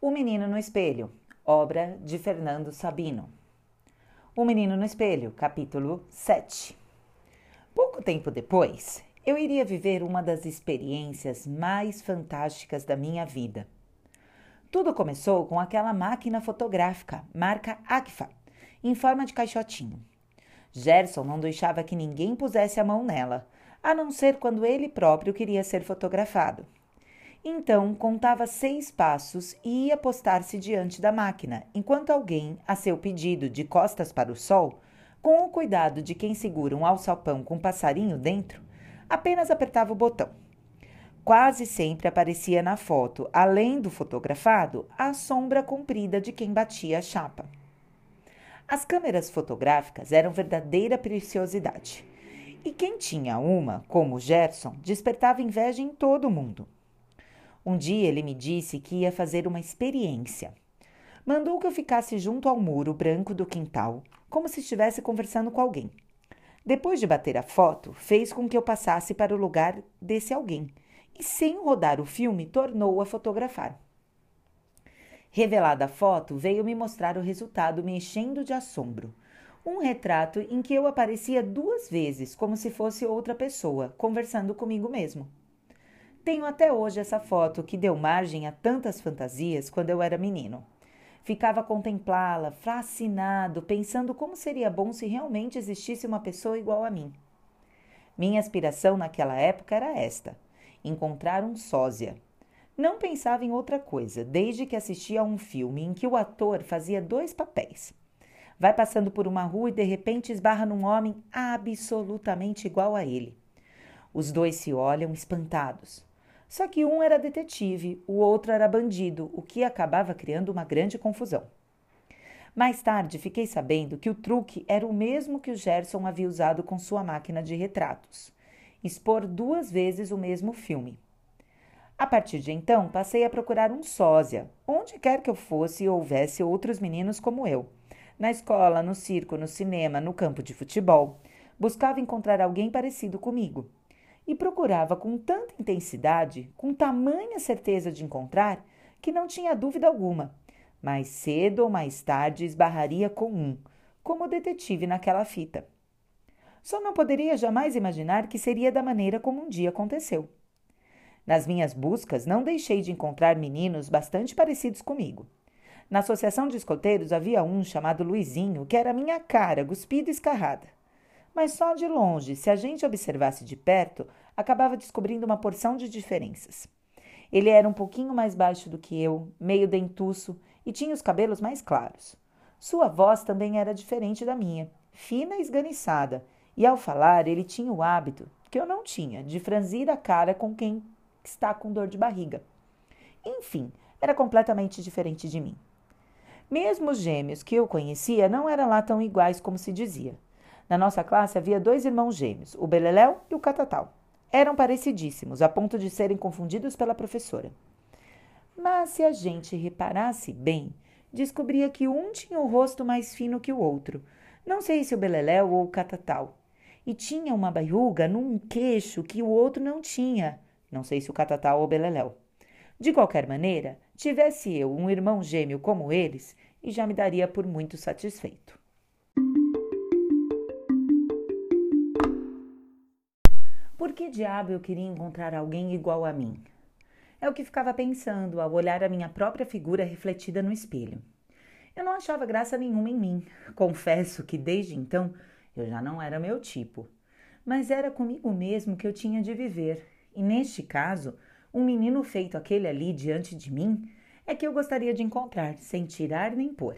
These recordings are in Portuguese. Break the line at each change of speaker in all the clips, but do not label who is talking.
O Menino no Espelho, obra de Fernando Sabino. O Menino no Espelho, capítulo 7. Pouco tempo depois, eu iria viver uma das experiências mais fantásticas da minha vida. Tudo começou com aquela máquina fotográfica, marca Agfa, em forma de caixotinho. Gerson não deixava que ninguém pusesse a mão nela, a não ser quando ele próprio queria ser fotografado. Então contava seis passos e ia postar-se diante da máquina, enquanto alguém, a seu pedido, de costas para o sol, com o cuidado de quem segura um alçapão com um passarinho dentro, apenas apertava o botão. Quase sempre aparecia na foto, além do fotografado, a sombra comprida de quem batia a chapa. As câmeras fotográficas eram verdadeira preciosidade. E quem tinha uma, como Gerson, despertava inveja em todo mundo. Um dia ele me disse que ia fazer uma experiência. Mandou que eu ficasse junto ao muro branco do quintal, como se estivesse conversando com alguém. Depois de bater a foto, fez com que eu passasse para o lugar desse alguém e, sem rodar o filme, tornou a fotografar. Revelada a foto, veio me mostrar o resultado me enchendo de assombro. Um retrato em que eu aparecia duas vezes, como se fosse outra pessoa, conversando comigo mesmo. Tenho até hoje essa foto que deu margem a tantas fantasias quando eu era menino. Ficava a contemplá-la, fascinado, pensando como seria bom se realmente existisse uma pessoa igual a mim. Minha aspiração naquela época era esta: encontrar um sósia. Não pensava em outra coisa, desde que assistia a um filme em que o ator fazia dois papéis. Vai passando por uma rua e de repente esbarra num homem absolutamente igual a ele. Os dois se olham espantados. Só que um era detetive, o outro era bandido, o que acabava criando uma grande confusão. Mais tarde fiquei sabendo que o truque era o mesmo que o Gerson havia usado com sua máquina de retratos: expor duas vezes o mesmo filme. A partir de então, passei a procurar um sósia, onde quer que eu fosse e houvesse outros meninos como eu. Na escola, no circo, no cinema, no campo de futebol. Buscava encontrar alguém parecido comigo e procurava com tanta intensidade, com tamanha certeza de encontrar, que não tinha dúvida alguma. Mais cedo ou mais tarde esbarraria com um, como detetive naquela fita. Só não poderia jamais imaginar que seria da maneira como um dia aconteceu. Nas minhas buscas, não deixei de encontrar meninos bastante parecidos comigo. Na associação de escoteiros havia um chamado Luizinho, que era minha cara, cuspida e escarrada mas só de longe, se a gente observasse de perto, acabava descobrindo uma porção de diferenças. Ele era um pouquinho mais baixo do que eu, meio dentuço e tinha os cabelos mais claros. Sua voz também era diferente da minha, fina e esganiçada, e ao falar ele tinha o hábito, que eu não tinha, de franzir a cara com quem está com dor de barriga. Enfim, era completamente diferente de mim. Mesmo os gêmeos que eu conhecia não eram lá tão iguais como se dizia. Na nossa classe havia dois irmãos gêmeos, o Beleléu e o Catatal. Eram parecidíssimos, a ponto de serem confundidos pela professora. Mas se a gente reparasse bem, descobria que um tinha o rosto mais fino que o outro. Não sei se o Beleléu ou o Catatal. E tinha uma baiuga num queixo que o outro não tinha. Não sei se o Catatal ou o Beleléu. De qualquer maneira, tivesse eu um irmão gêmeo como eles, e já me daria por muito satisfeito. Que diabo eu queria encontrar alguém igual a mim? É o que ficava pensando ao olhar a minha própria figura refletida no espelho. Eu não achava graça nenhuma em mim. Confesso que desde então eu já não era meu tipo. Mas era comigo mesmo que eu tinha de viver. E neste caso, um menino feito aquele ali diante de mim é que eu gostaria de encontrar, sem tirar nem pôr.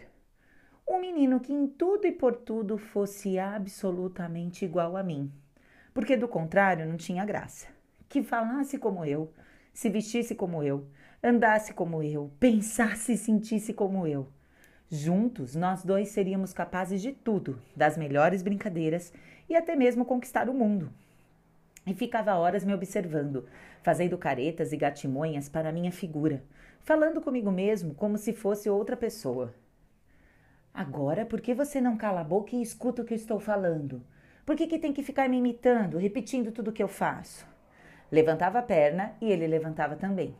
Um menino que em tudo e por tudo fosse absolutamente igual a mim, porque do contrário não tinha graça. Que falasse como eu, se vestisse como eu, andasse como eu, pensasse e sentisse como eu. Juntos, nós dois seríamos capazes de tudo, das melhores brincadeiras e até mesmo conquistar o mundo. E ficava horas me observando, fazendo caretas e gatimonhas para a minha figura, falando comigo mesmo como se fosse outra pessoa. Agora, por que você não cala a boca e escuta o que eu estou falando? Por que, que tem que ficar me imitando, repetindo tudo que eu faço? Levantava a perna e ele levantava também,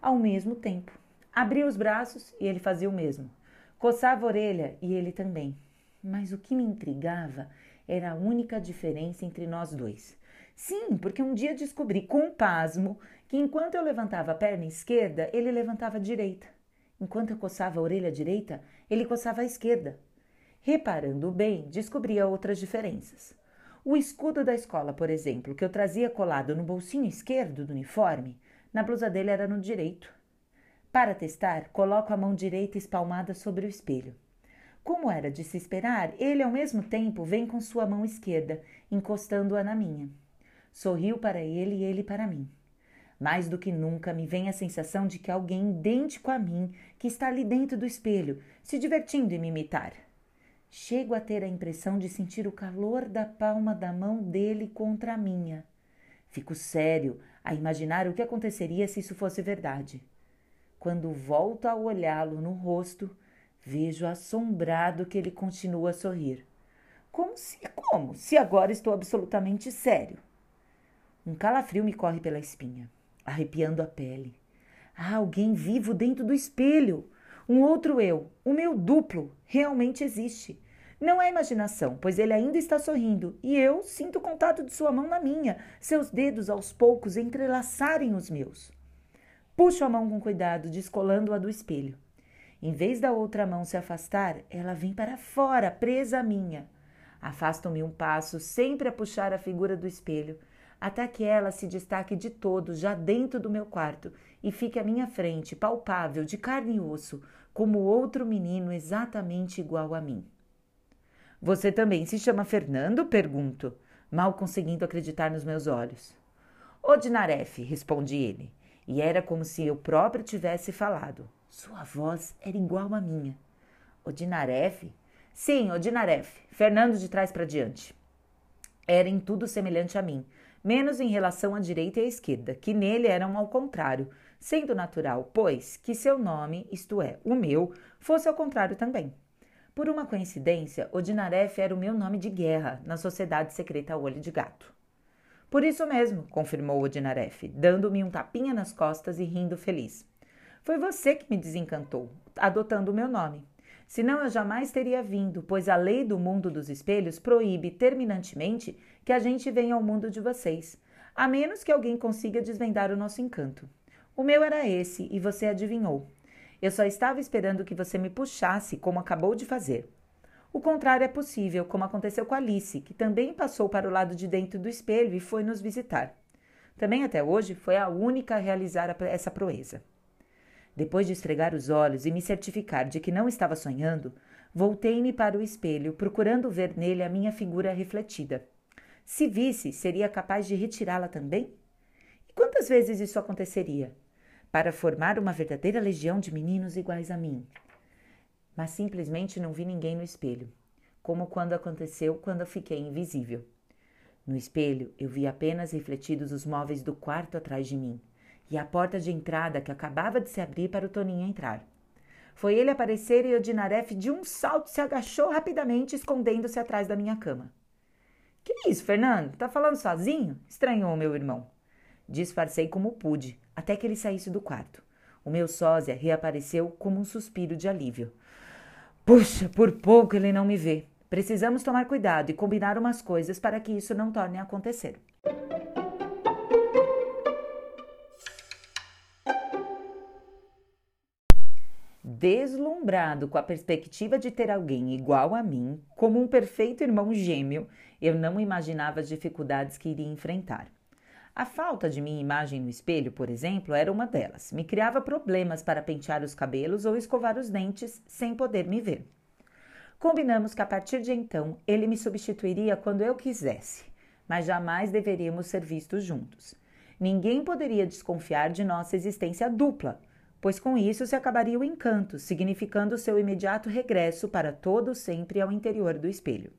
ao mesmo tempo. Abria os braços e ele fazia o mesmo. Coçava a orelha e ele também. Mas o que me intrigava era a única diferença entre nós dois. Sim, porque um dia descobri com pasmo que enquanto eu levantava a perna esquerda, ele levantava a direita. Enquanto eu coçava a orelha direita, ele coçava a esquerda. Reparando bem, descobria outras diferenças. O escudo da escola, por exemplo, que eu trazia colado no bolsinho esquerdo do uniforme, na blusa dele era no direito. Para testar, coloco a mão direita espalmada sobre o espelho. Como era de se esperar, ele ao mesmo tempo vem com sua mão esquerda, encostando-a na minha. Sorriu para ele e ele para mim. Mais do que nunca me vem a sensação de que alguém idêntico a mim, que está ali dentro do espelho, se divertindo em me imitar. Chego a ter a impressão de sentir o calor da palma da mão dele contra a minha. Fico sério a imaginar o que aconteceria se isso fosse verdade. Quando volto a olhá-lo no rosto, vejo assombrado que ele continua a sorrir. Como se como? Se agora estou absolutamente sério. Um calafrio me corre pela espinha, arrepiando a pele. Há alguém vivo dentro do espelho. Um outro eu, o meu duplo, realmente existe. Não é imaginação, pois ele ainda está sorrindo e eu sinto o contato de sua mão na minha, seus dedos aos poucos entrelaçarem os meus. Puxo a mão com cuidado, descolando-a do espelho. Em vez da outra mão se afastar, ela vem para fora, presa à minha. Afasto-me um passo, sempre a puxar a figura do espelho, até que ela se destaque de todo já dentro do meu quarto e fique à minha frente, palpável, de carne e osso, como outro menino exatamente igual a mim. Você também se chama Fernando? pergunto, mal conseguindo acreditar nos meus olhos. Odinaref, responde ele, e era como se eu próprio tivesse falado. Sua voz era igual à minha. Odinaref? Sim, Odinaref, Fernando de trás para diante. Era em tudo semelhante a mim, menos em relação à direita e à esquerda, que nele eram ao contrário, sendo natural, pois, que seu nome, isto é, o meu, fosse ao contrário também. Por uma coincidência, Odinaref era o meu nome de guerra na sociedade secreta Olho de Gato. Por isso mesmo, confirmou Odinaref, dando-me um tapinha nas costas e rindo feliz. Foi você que me desencantou, adotando o meu nome. Senão eu jamais teria vindo, pois a lei do mundo dos espelhos proíbe terminantemente que a gente venha ao mundo de vocês, a menos que alguém consiga desvendar o nosso encanto. O meu era esse e você adivinhou. Eu só estava esperando que você me puxasse, como acabou de fazer. O contrário é possível, como aconteceu com Alice, que também passou para o lado de dentro do espelho e foi nos visitar. Também até hoje foi a única a realizar essa proeza. Depois de esfregar os olhos e me certificar de que não estava sonhando, voltei-me para o espelho, procurando ver nele a minha figura refletida. Se visse, seria capaz de retirá-la também? E quantas vezes isso aconteceria? Para formar uma verdadeira legião de meninos iguais a mim. Mas simplesmente não vi ninguém no espelho, como quando aconteceu quando eu fiquei invisível. No espelho, eu vi apenas refletidos os móveis do quarto atrás de mim e a porta de entrada que acabava de se abrir para o Toninho entrar. Foi ele aparecer e Odinaref de um salto se agachou rapidamente, escondendo-se atrás da minha cama. Que isso, Fernando? Tá falando sozinho? estranhou meu irmão. Disfarcei como pude, até que ele saísse do quarto. O meu sósia reapareceu como um suspiro de alívio. Puxa, por pouco ele não me vê. Precisamos tomar cuidado e combinar umas coisas para que isso não torne a acontecer. Deslumbrado com a perspectiva de ter alguém igual a mim, como um perfeito irmão gêmeo, eu não imaginava as dificuldades que iria enfrentar. A falta de minha imagem no espelho, por exemplo, era uma delas. Me criava problemas para pentear os cabelos ou escovar os dentes sem poder me ver. Combinamos que a partir de então ele me substituiria quando eu quisesse, mas jamais deveríamos ser vistos juntos. Ninguém poderia desconfiar de nossa existência dupla, pois com isso se acabaria o encanto, significando seu imediato regresso para todo sempre ao interior do espelho.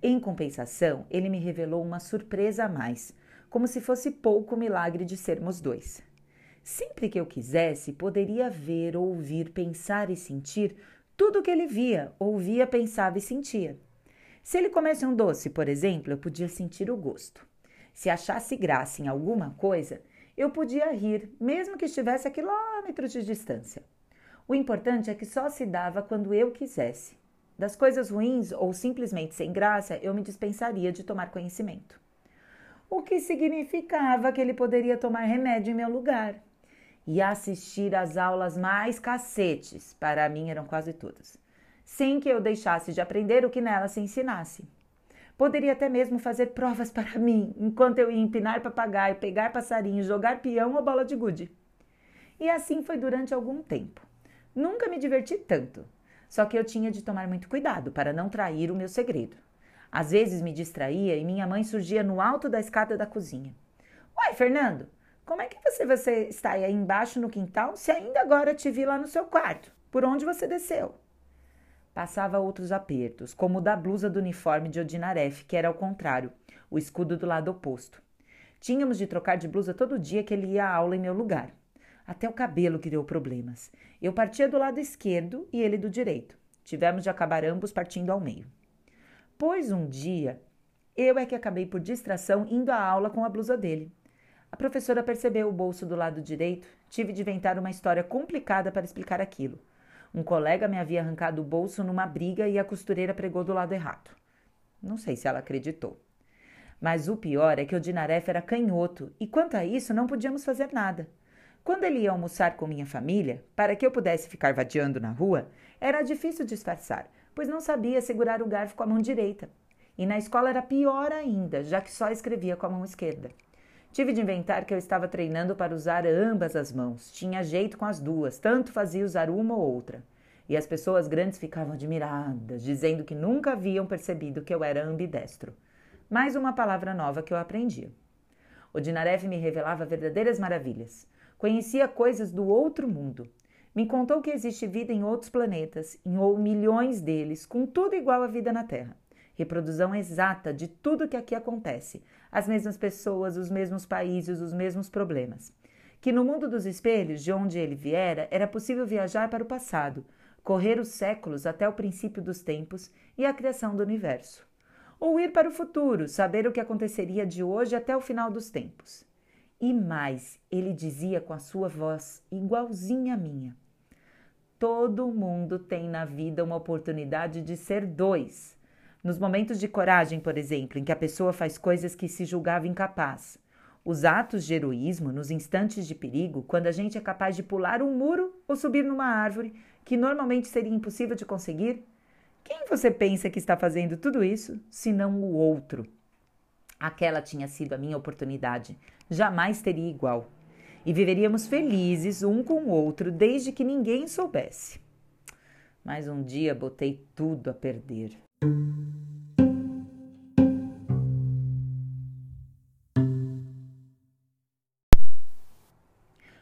Em compensação, ele me revelou uma surpresa a mais, como se fosse pouco o milagre de sermos dois. Sempre que eu quisesse, poderia ver, ouvir, pensar e sentir tudo o que ele via, ouvia, pensava e sentia. Se ele comesse um doce, por exemplo, eu podia sentir o gosto. Se achasse graça em alguma coisa, Eu podia rir, mesmo que estivesse a quilômetros de distância. O importante é que só se dava quando eu quisesse. Das coisas ruins ou simplesmente sem graça, eu me dispensaria de tomar conhecimento. O que significava que ele poderia tomar remédio em meu lugar e assistir às aulas mais cacetes, para mim eram quase todas, sem que eu deixasse de aprender o que nelas se ensinasse. Poderia até mesmo fazer provas para mim, enquanto eu ia empinar papagaio, pegar passarinho, jogar peão ou bola de gude. E assim foi durante algum tempo. Nunca me diverti tanto. Só que eu tinha de tomar muito cuidado para não trair o meu segredo. Às vezes me distraía e minha mãe surgia no alto da escada da cozinha. Uai, Fernando, como é que você, você está aí embaixo no quintal se ainda agora te vi lá no seu quarto? Por onde você desceu? Passava outros apertos, como o da blusa do uniforme de Odinaref, que era ao contrário, o escudo do lado oposto. Tínhamos de trocar de blusa todo dia que ele ia à aula em meu lugar. Até o cabelo criou problemas. Eu partia do lado esquerdo e ele do direito. Tivemos de acabar ambos partindo ao meio. Pois um dia, eu é que acabei por distração indo à aula com a blusa dele. A professora percebeu o bolso do lado direito, tive de inventar uma história complicada para explicar aquilo. Um colega me havia arrancado o bolso numa briga e a costureira pregou do lado errado. Não sei se ela acreditou. Mas o pior é que o Dinaref era canhoto e quanto a isso não podíamos fazer nada. Quando ele ia almoçar com minha família, para que eu pudesse ficar vadiando na rua, era difícil disfarçar, pois não sabia segurar o garfo com a mão direita. E na escola era pior ainda, já que só escrevia com a mão esquerda. Tive de inventar que eu estava treinando para usar ambas as mãos. Tinha jeito com as duas, tanto fazia usar uma ou outra. E as pessoas grandes ficavam admiradas, dizendo que nunca haviam percebido que eu era ambidestro. Mais uma palavra nova que eu aprendia. O Dinaref me revelava verdadeiras maravilhas. Conhecia coisas do outro mundo. Me contou que existe vida em outros planetas, em ou milhões deles, com tudo igual à vida na Terra. Reprodução exata de tudo que aqui acontece. As mesmas pessoas, os mesmos países, os mesmos problemas. Que no mundo dos espelhos, de onde ele viera, era possível viajar para o passado, correr os séculos até o princípio dos tempos e a criação do universo. Ou ir para o futuro, saber o que aconteceria de hoje até o final dos tempos. E mais, ele dizia com a sua voz igualzinha à minha: Todo mundo tem na vida uma oportunidade de ser dois. Nos momentos de coragem, por exemplo, em que a pessoa faz coisas que se julgava incapaz. Os atos de heroísmo nos instantes de perigo, quando a gente é capaz de pular um muro ou subir numa árvore, que normalmente seria impossível de conseguir. Quem você pensa que está fazendo tudo isso, senão o outro? Aquela tinha sido a minha oportunidade. Jamais teria igual. E viveríamos felizes um com o outro desde que ninguém soubesse. Mas um dia botei tudo a perder.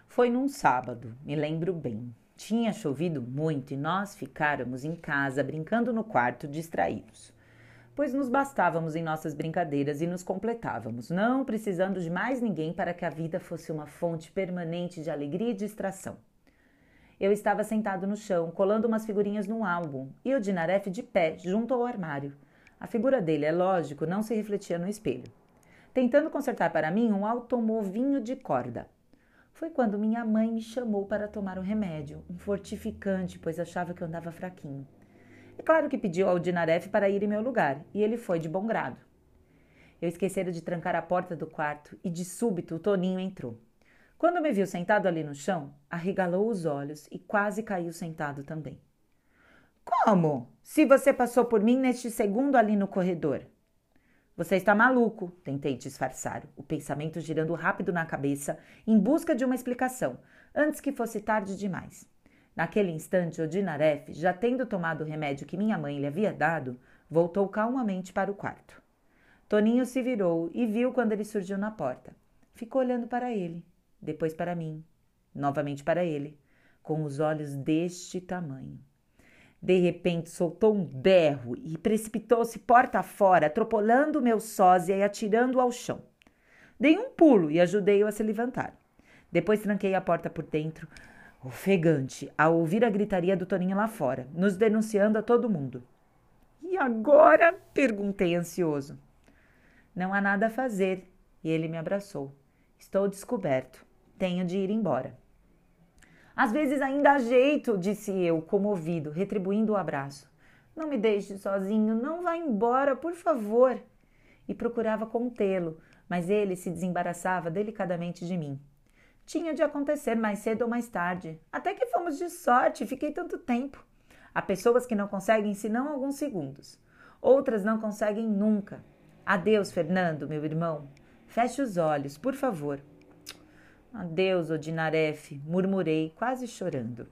Foi num sábado, me lembro bem. Tinha chovido muito e nós ficáramos em casa brincando no quarto distraídos pois nos bastávamos em nossas brincadeiras e nos completávamos, não precisando de mais ninguém para que a vida fosse uma fonte permanente de alegria e distração. Eu estava sentado no chão, colando umas figurinhas num álbum, e o Dinaref de pé, junto ao armário. A figura dele, é lógico, não se refletia no espelho. Tentando consertar para mim um automovinho de corda. Foi quando minha mãe me chamou para tomar um remédio, um fortificante, pois achava que eu andava fraquinho. É claro que pediu ao Dinaref para ir em meu lugar, e ele foi de bom grado. Eu esquecera de trancar a porta do quarto e de súbito o Toninho entrou. Quando me viu sentado ali no chão, arregalou os olhos e quase caiu sentado também. Como? Se você passou por mim neste segundo ali no corredor? Você está maluco, tentei disfarçar, o pensamento girando rápido na cabeça em busca de uma explicação, antes que fosse tarde demais. Naquele instante, Odinaref, já tendo tomado o remédio que minha mãe lhe havia dado, voltou calmamente para o quarto. Toninho se virou e viu quando ele surgiu na porta. Ficou olhando para ele, depois para mim, novamente para ele, com os olhos deste tamanho. De repente soltou um berro e precipitou-se porta fora, atropelando meu sósia e atirando-o ao chão. Dei um pulo e ajudei-o a se levantar. Depois tranquei a porta por dentro, ofegante ao ouvir a gritaria do Toninho lá fora, nos denunciando a todo mundo. E agora? perguntei ansioso. Não há nada a fazer, e ele me abraçou. Estou descoberto. Tenho de ir embora. Às vezes ainda há jeito, disse eu, comovido, retribuindo o abraço. Não me deixe sozinho, não vá embora, por favor. E procurava contê-lo, mas ele se desembaraçava delicadamente de mim. Tinha de acontecer mais cedo ou mais tarde. Até que fomos de sorte, fiquei tanto tempo. Há pessoas que não conseguem senão alguns segundos. Outras não conseguem nunca. Adeus, Fernando, meu irmão. Feche os olhos, por favor. Adeus, Odinaref, murmurei, quase chorando.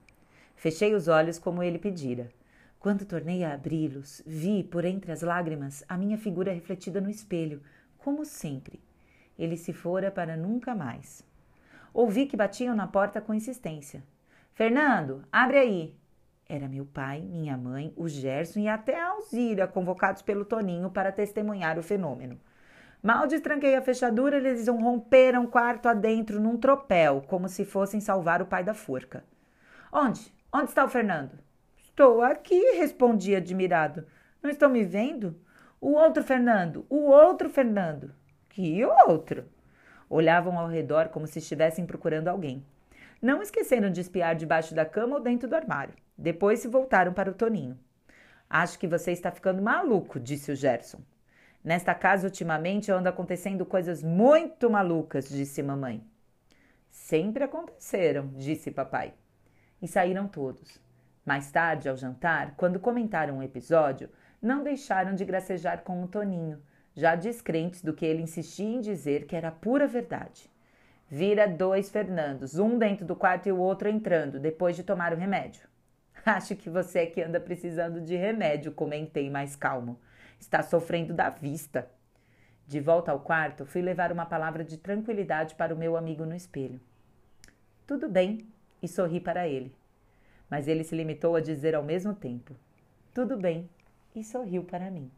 Fechei os olhos como ele pedira. Quando tornei a abri-los, vi, por entre as lágrimas, a minha figura refletida no espelho, como sempre. Ele se fora para nunca mais. Ouvi que batiam na porta com insistência. Fernando, abre aí! Era meu pai, minha mãe, o Gerson e até a Alzira, convocados pelo Toninho para testemunhar o fenômeno. Mal destranquei a fechadura, eles romperam quarto adentro num tropel, como se fossem salvar o pai da forca. Onde? Onde está o Fernando? Estou aqui, respondi admirado. Não estão me vendo? O outro Fernando, o outro Fernando. Que outro? Olhavam ao redor como se estivessem procurando alguém. Não esqueceram de espiar debaixo da cama ou dentro do armário. Depois se voltaram para o Toninho. Acho que você está ficando maluco, disse o Gerson. Nesta casa, ultimamente, anda acontecendo coisas muito malucas, disse mamãe. Sempre aconteceram, disse papai. E saíram todos. Mais tarde, ao jantar, quando comentaram o episódio, não deixaram de gracejar com o Toninho, já descrentes do que ele insistia em dizer que era pura verdade. Vira dois Fernandos, um dentro do quarto e o outro entrando, depois de tomar o remédio. Acho que você é que anda precisando de remédio, comentei mais calmo. Está sofrendo da vista. De volta ao quarto, fui levar uma palavra de tranquilidade para o meu amigo no espelho. Tudo bem, e sorri para ele. Mas ele se limitou a dizer ao mesmo tempo: Tudo bem, e sorriu para mim.